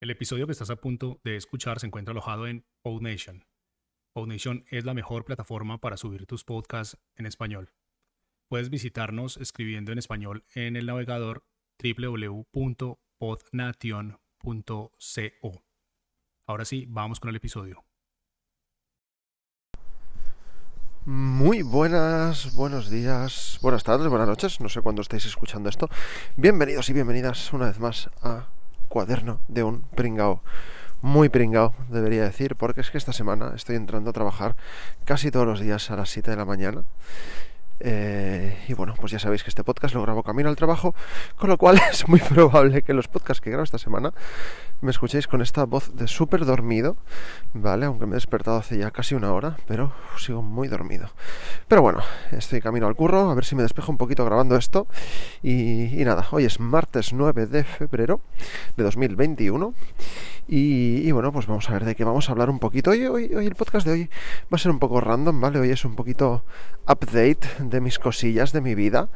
El episodio que estás a punto de escuchar se encuentra alojado en PodNation. PodNation es la mejor plataforma para subir tus podcasts en español. Puedes visitarnos escribiendo en español en el navegador www.podnation.co. Ahora sí, vamos con el episodio. Muy buenas, buenos días, buenas tardes, buenas noches, no sé cuándo estáis escuchando esto. Bienvenidos y bienvenidas una vez más a cuaderno de un pringao. Muy pringao, debería decir, porque es que esta semana estoy entrando a trabajar casi todos los días a las 7 de la mañana. Eh, y bueno, pues ya sabéis que este podcast lo grabo camino al trabajo, con lo cual es muy probable que los podcasts que grabo esta semana me escuchéis con esta voz de súper dormido, ¿vale? Aunque me he despertado hace ya casi una hora, pero sigo muy dormido. Pero bueno, estoy camino al curro, a ver si me despejo un poquito grabando esto. Y, nada, hoy es martes 9 de febrero de 2021. Y, y, bueno, pues vamos a ver de qué vamos a hablar un poquito. Hoy, hoy, hoy el podcast de hoy va a ser un poco random, ¿vale? Hoy es un poquito update de mis cosillas de mi vida.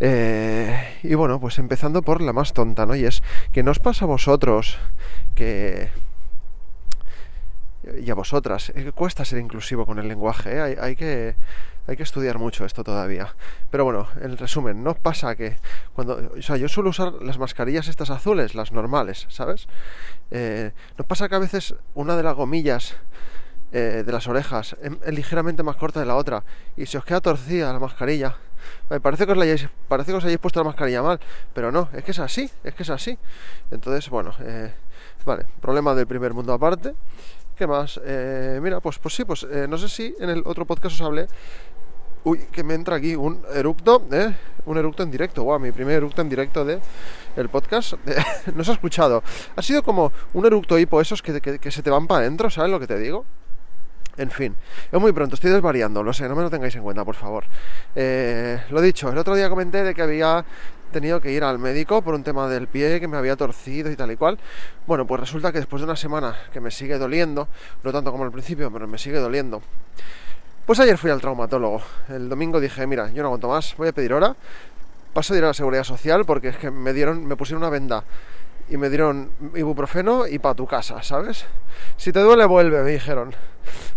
Eh, y bueno, pues empezando por la más tonta, ¿no? Y es que nos pasa a vosotros que... Y a vosotras, que cuesta ser inclusivo con el lenguaje, ¿eh? hay, que, hay que estudiar mucho esto todavía. Pero bueno, en resumen, ¿no pasa que cuando... O sea, yo suelo usar las mascarillas estas azules, las normales, ¿sabes? Eh, ¿No pasa que a veces una de las gomillas de las orejas es ligeramente más corta de la otra y se os queda torcida la mascarilla? parece que, os hayáis, parece que os hayáis puesto la mascarilla mal, pero no, es que es así, es que es así. Entonces, bueno, eh, vale, problema del primer mundo aparte. ¿Qué más? Eh, mira, pues, pues sí, pues eh, no sé si en el otro podcast os hablé. Uy, que me entra aquí un eructo, ¿eh? Un eructo en directo, wow, mi primer eructo en directo de el podcast. no se ha escuchado. Ha sido como un eructo hipo, esos que, que se te van para adentro, ¿sabes lo que te digo? En fin, es muy pronto, estoy desvariando, lo sé, no me lo tengáis en cuenta, por favor. Eh, lo dicho, el otro día comenté de que había tenido que ir al médico por un tema del pie que me había torcido y tal y cual. Bueno, pues resulta que después de una semana que me sigue doliendo, no tanto como al principio, pero me sigue doliendo. Pues ayer fui al traumatólogo. El domingo dije, mira, yo no aguanto más, voy a pedir hora. Paso de ir a la seguridad social porque es que me dieron, me pusieron una venda y me dieron ibuprofeno y para tu casa, ¿sabes? Si te duele, vuelve, me dijeron.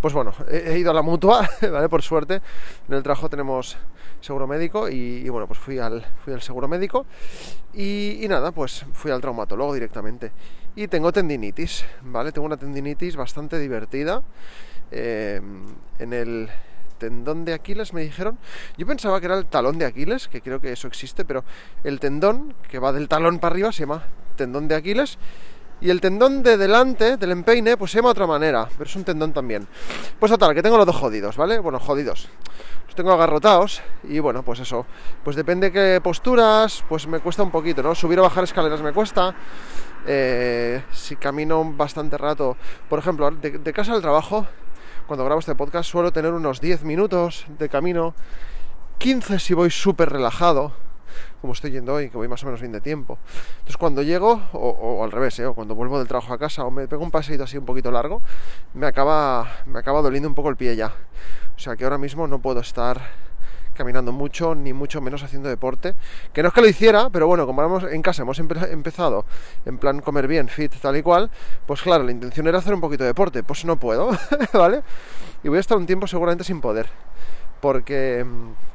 Pues bueno, he, ido a la mutua, ¿vale? Por suerte, en el trabajo tenemos seguro médico y, bueno, pues fui al, fui al seguro médico y, nada, pues fui al traumatólogo directamente. Y tengo tendinitis, ¿vale? Tengo una tendinitis bastante divertida eh, en el tendón de Aquiles, me dijeron. Yo pensaba que era el talón de Aquiles, que creo que eso existe, pero el tendón que va del talón para arriba se llama tendón de Aquiles. Y el tendón de delante, del empeine, pues se llama otra manera, pero es un tendón también. Pues total, que tengo los dos jodidos, ¿vale? Bueno, jodidos. Los tengo agarrotados y bueno, pues eso. Pues depende qué posturas, pues me cuesta un poquito, ¿no? Subir o bajar escaleras me cuesta. Eh, si camino bastante rato, por ejemplo, de casa al trabajo, cuando grabo este podcast suelo tener unos 10 minutos de camino, 15 si voy súper relajado, como estoy yendo hoy, que voy más o menos bien de tiempo. Entonces cuando llego, o, al revés, ¿eh? o cuando vuelvo del trabajo a casa, o me pego un paseito así un poquito largo, me acaba, me acaba doliendo un poco el pie ya. O sea que ahora mismo no puedo estar caminando mucho, ni mucho menos haciendo deporte. Que no es que lo hiciera, pero bueno, como vamos en casa hemos empezado en plan comer bien, fit, tal y cual, pues claro, la intención era hacer un poquito de deporte, pues no puedo, ¿vale? Y voy a estar un tiempo seguramente sin poder, porque mm,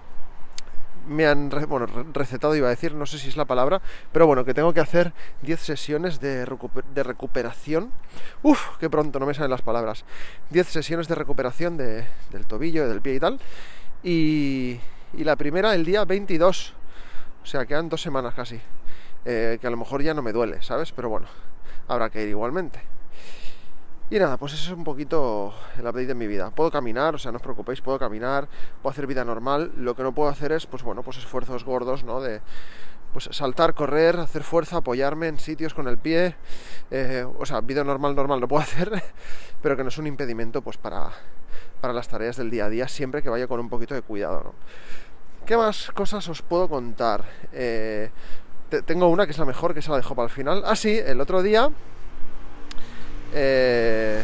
me han recetado, iba a decir, no sé si es la palabra, pero bueno, que tengo que hacer 10 sesiones de, recuperación. Uf, qué pronto, no me salen las palabras. 10 sesiones de recuperación de, del tobillo, del pie y tal. Y, y la primera el día 22. O sea, quedan dos semanas casi. Eh, que a lo mejor ya no me duele, ¿sabes? Pero bueno, habrá que ir igualmente. Y nada, pues eso es un poquito el update de mi vida. Puedo caminar, o sea, no os preocupéis, puedo caminar, puedo hacer vida normal. Lo que no puedo hacer es, pues bueno, pues esfuerzos gordos, ¿no? De pues saltar, correr, hacer fuerza, apoyarme en sitios con el pie. Eh, o sea, vida normal, normal lo puedo hacer, pero que no es un impedimento, pues para, para las tareas del día a día, siempre que vaya con un poquito de cuidado, ¿no? ¿Qué más cosas os puedo contar? Eh, tengo una que es la mejor, que se la dejo para el final. Ah, sí, el otro día, eh,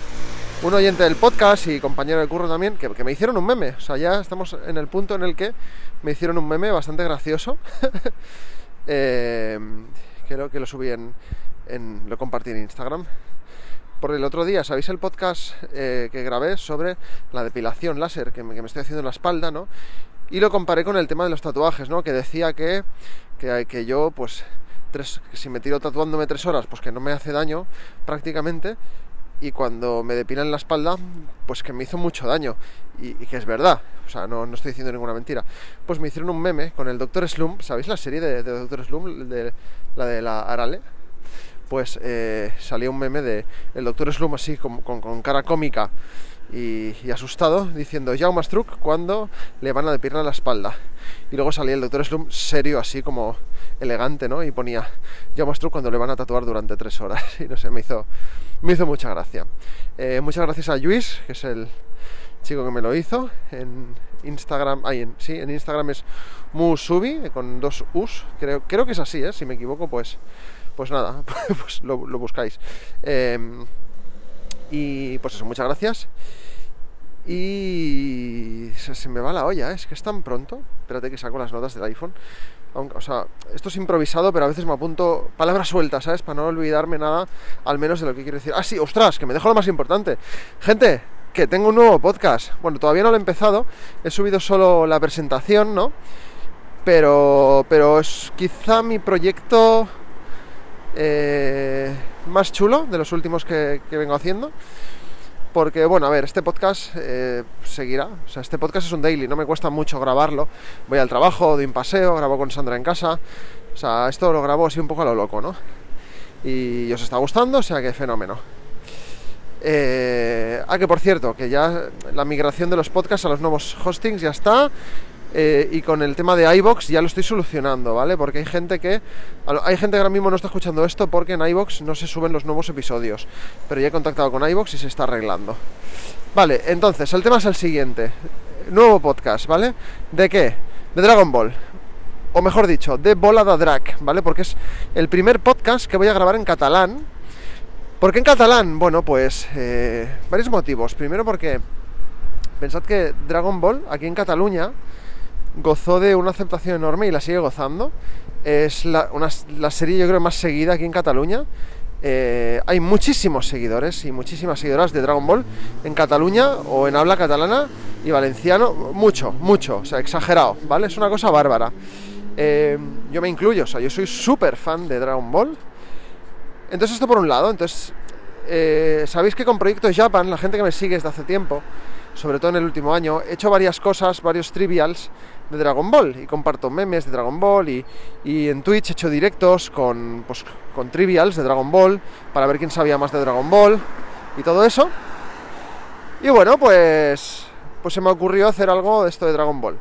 un oyente del podcast y compañero de curro también, que, me hicieron un meme. O sea, ya estamos en el punto en el que me hicieron un meme bastante gracioso. eh, creo que lo subí en, lo compartí en Instagram. Por el otro día, ¿sabéis el podcast eh, que grabé sobre la depilación láser que me, que me, estoy haciendo en la espalda, ¿no? Y lo comparé con el tema de los tatuajes, ¿no? Que decía que, que, que yo, pues, tres, si me tiro tatuándome tres horas, pues que no me hace daño prácticamente. Y cuando me depilan la espalda, pues que me hizo mucho daño. Y, que es verdad, o sea, no, no, estoy diciendo ninguna mentira. Pues me hicieron un meme con el Dr. Slum, ¿sabéis la serie de, de Dr. Slum? De, la de la Arale pues eh, salía un meme de el doctor Slum así con cara cómica y, asustado diciendo Jaume Struck cuando le van a depilar la espalda y luego salía el doctor Slum serio así como elegante no y ponía Jaume Struck cuando le van a tatuar durante tres horas y no sé me hizo me hizo mucha gracia eh, muchas gracias a Luis que es el chico que me lo hizo en Instagram ay, en, sí en Instagram es Musubi con dos us creo creo que es así ¿eh? si me equivoco pues pues nada, pues lo, buscáis. Eh, y pues eso, muchas gracias. Y se, me va la olla, ¿eh? es que es tan pronto. Espérate que saco las notas del iPhone. O sea, esto es improvisado, pero a veces me apunto palabras sueltas, ¿sabes? Para no olvidarme nada, al menos de lo que quiero decir. Ah, sí, ostras, que me dejo lo más importante. Gente, que tengo un nuevo podcast. Bueno, todavía no lo he empezado. He subido solo la presentación, ¿no? Pero, pero es quizá mi proyecto eh, más chulo de los últimos que, que, vengo haciendo. Porque, bueno, a ver, este podcast eh, seguirá. O sea, este podcast es un daily, no me cuesta mucho grabarlo. Voy al trabajo, doy un paseo, grabo con Sandra en casa. O sea, esto lo grabo así un poco a lo loco, ¿no? Y os está gustando, o sea que fenómeno. Eh, ah, que por cierto, que ya la migración de los podcasts a los nuevos hostings ya está. Eh, y con el tema de iBox ya lo estoy solucionando, ¿vale? Porque hay gente que hay gente que ahora mismo no está escuchando esto porque en iBox no se suben los nuevos episodios, pero ya he contactado con iBox y se está arreglando. Vale, entonces el tema es el siguiente. Nuevo podcast, ¿vale? ¿De qué? De Dragon Ball. O mejor dicho, de Bola da Drag, ¿vale? Porque es el primer podcast que voy a grabar en catalán. ¿Por qué en catalán? Bueno, pues eh, varios motivos. Primero porque pensad que Dragon Ball aquí en Cataluña gozó de una aceptación enorme y la sigue gozando. Es la, una, la serie yo creo más seguida aquí en Cataluña. Eh, hay muchísimos seguidores y muchísimas seguidoras de Dragon Ball en Cataluña o en habla catalana y valenciano. Mucho, mucho, o sea, exagerado, ¿vale? Es una cosa bárbara. Eh, yo me incluyo, o sea, yo soy súper fan de Dragon Ball. Entonces esto por un lado, entonces... Eh, Sabéis que con Proyecto Japan, la gente que me sigue desde hace tiempo, sobre todo en el último año, he hecho varias cosas, varios trivials de Dragon Ball y comparto memes de Dragon Ball y, y, en Twitch he hecho directos con, pues, con trivials de Dragon Ball para ver quién sabía más de Dragon Ball y todo eso. Y bueno, pues, pues se me ocurrió hacer algo de esto de Dragon Ball.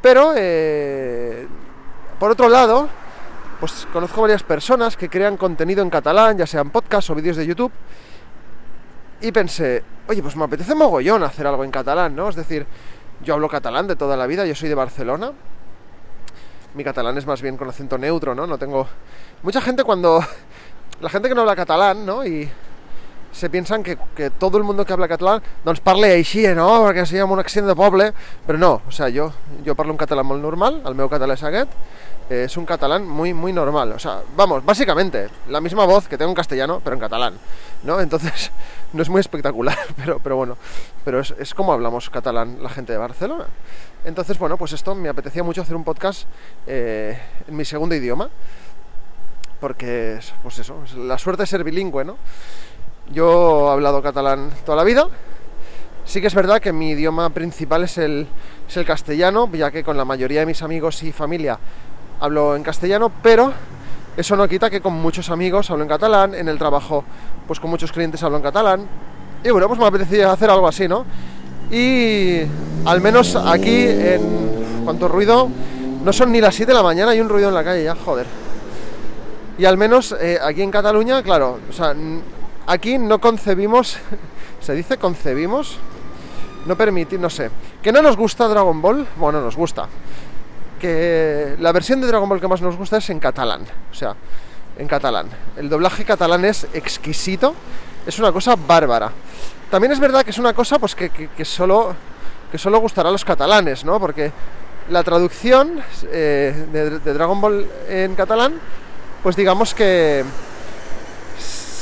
Pero, eh, por otro lado, pues conozco varias personas que crean contenido en catalán, ya sean podcasts o vídeos de YouTube. Y pensé, oye, pues me apetece mogollón hacer algo en catalán, ¿no? Es decir, yo hablo catalán de toda la vida, yo soy de Barcelona. Mi catalán es más bien con acento neutro, ¿no? No tengo... Mucha gente cuando... La gente que no habla catalán, ¿no? Y se piensan que, que todo el mundo que habla catalán doncs parla així, no? Perquè sigui amb un accent de poble, no, o sea, jo, jo parlo un català molt normal, el meu català és aquest, es un catalán muy, muy normal, o sea, vamos, básicamente, la misma voz que tengo en castellano, pero en catalán, ¿no? Entonces, no es muy espectacular, pero, pero bueno, pero es, es, como hablamos catalán la gente de Barcelona. Entonces, bueno, pues esto me apetecía mucho hacer un podcast eh, en mi segundo idioma, porque, pues eso, la suerte de ser bilingüe, ¿no? Yo he hablado catalán toda la vida, sí que es verdad que mi idioma principal es el, es el castellano, ya que con la mayoría de mis amigos y familia hablo en castellano, pero eso no quita que con muchos amigos hablo en catalán, en el trabajo pues con muchos clientes hablo en catalán. Y bueno, pues me apetecía hacer algo así, ¿no? Y al menos aquí, en cuanto ruido, no son ni las 7 de la mañana, hay un ruido en la calle ya, joder. Y al menos eh, aquí en Cataluña, claro, o sea, aquí no concebimos, se dice concebimos, no permitir, no sé, que no nos gusta Dragon Ball, bueno, nos gusta, que la versión de Dragon Ball que más nos gusta es en catalán, o sea, en catalán. El doblaje catalán es exquisito, es una cosa bárbara. También es verdad que es una cosa pues que, solo, que solo gustará a los catalanes, ¿no? Porque la traducción eh, de, de, Dragon Ball en catalán, pues digamos que,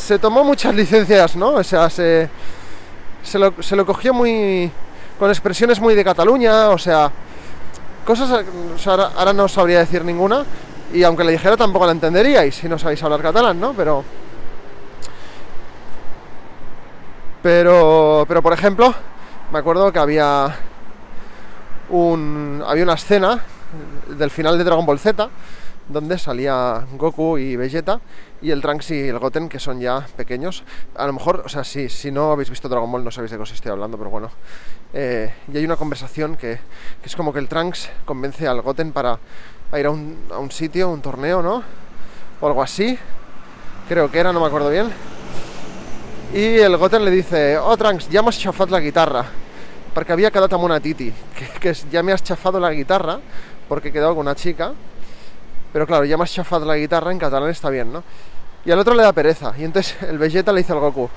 se tomó muchas licencias, ¿no? O sea, se, se, lo, se lo cogió muy... con expresiones muy de Cataluña, o sea, cosas... sea, ahora, ahora no sabría decir ninguna, y aunque le dijera tampoco la entenderíais si no sabéis hablar catalán, ¿no? Pero... Pero, pero por ejemplo, me acuerdo que había un, había una escena del final de Dragon Ball Z donde salía Goku y Vegeta y el Trunks y el Goten que son ya pequeños. A lo mejor, o sea, si, si no habéis visto Dragon Ball no sabéis de qué os estoy hablando, pero bueno. Eh, y hay una conversación que, que, es como que el Trunks convence al Goten para ir a un, a un sitio, un torneo, ¿no? O algo así. Creo que era, no me acuerdo bien. Y el Goten le dice, oh Trunks, ya me has chafado la guitarra. Porque había quedado como una titi, que, que ya me has chafado la guitarra porque he quedado con una chica. Pero claro, ya me has chafado la guitarra, en catalán está bien, ¿no? Y al otro le da pereza. Y entonces el Vegeta le dice al Goku,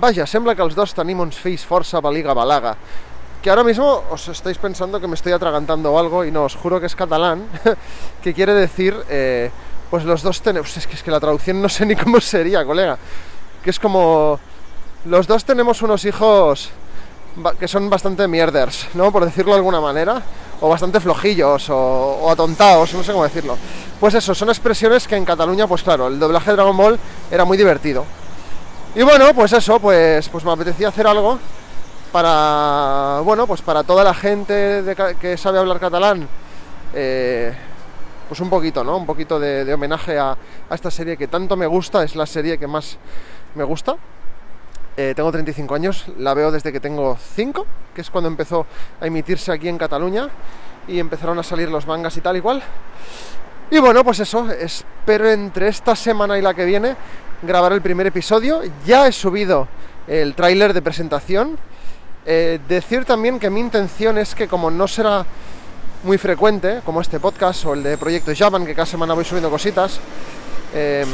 vaya, sembla que els dos tenim uns fills força baliga balaga. Que ahora mismo os estáis pensando que me estoy atragantando o algo y no, os juro que es catalán, que quiere decir, eh, pues los dos tenemos, es que, que la traducción no sé ni cómo sería, colega, que es como, los dos tenemos unos hijos que son bastante mierders, ¿no? Por decirlo de alguna manera, o bastante flojillos, o, o, atontados, no sé cómo decirlo. Pues eso, son expresiones que en Cataluña, pues claro, el doblaje de Dragon Ball era muy divertido. Y bueno, pues eso, pues, pues me apetecía hacer algo para, bueno, pues para toda la gente que sabe hablar catalán, eh, pues un poquito, ¿no? Un poquito de, homenaje a, a esta serie que tanto me gusta, es la serie que más me gusta. Eh, tengo 35 años, la veo desde que tengo 5, que es cuando empezó a emitirse aquí en Cataluña y empezaron a salir los mangas y tal igual. Y bueno, pues eso, espero entre esta semana y la que viene grabar el primer episodio. Ya he subido el tráiler de presentación. Eh, decir también que mi intención es que como no será muy frecuente, como este podcast o el de Proyecto Javan, que cada semana voy subiendo cositas, eh,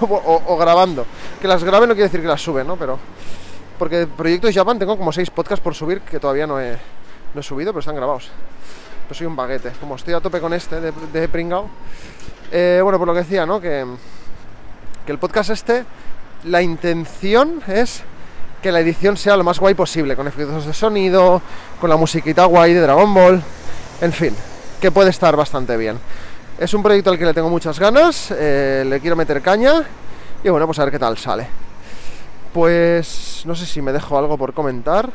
o, grabando. Que las grabe no quiere decir que las sube, ¿no? Pero. Porque proyectos Japan tengo como seis podcasts por subir que todavía no he, no he subido, pero están grabados. Soy un baguete. Como estoy a tope con este de, Pringao. Eh, bueno, por lo que decía, ¿no? Que, que el podcast este, la intención es que la edición sea lo más guay posible, con efectos de sonido, con la musiquita guay de Dragon Ball, en fin, que puede estar bastante bien. Es un proyecto al que le tengo muchas ganas, eh, le quiero meter caña y bueno, pues a ver qué tal sale. Pues no sé si me dejo algo por comentar.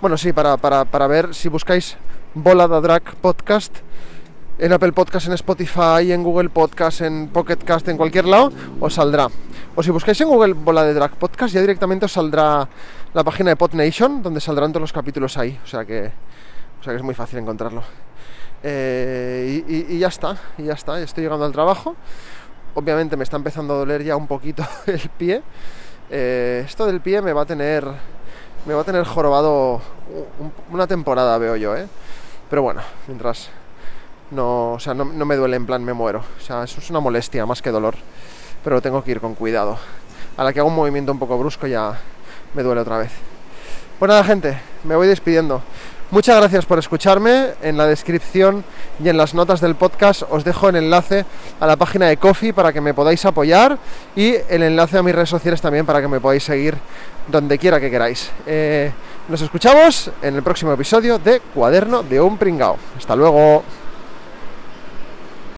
Bueno, sí, para, para, para ver si buscáis Bola da Drag Podcast en Apple Podcast, en Spotify, en Google Podcast, en Pocket Cast, en cualquier lado, os saldrá. O si buscáis en Google Bola de Drag Podcast, ya directamente os saldrá la página de PodNation, donde saldrán todos los capítulos ahí. O sea que, o sea que es muy fácil encontrarlo. Eh, y, ya está, y ya está, estoy llegando al trabajo. Obviamente me está empezando a doler ya un poquito el pie. Eh, esto del pie me va a tener. Me va a tener jorobado una temporada, veo yo, ¿eh? Pero bueno, mientras no, o sea, no, me duele en plan me muero. O sea, eso es una molestia más que dolor. Pero tengo que ir con cuidado. A la que hago un movimiento un poco brusco ya me duele otra vez. Pues nada, gente, me voy despidiendo. Muchas gracias por escucharme. En la descripción y en las notas del podcast os dejo el enlace a la página de Coffee para que me podáis apoyar y el enlace a mis redes sociales también para que me podáis seguir donde quiera que queráis. Eh, nos escuchamos en el próximo episodio de Cuaderno de un Pringao. Hasta luego.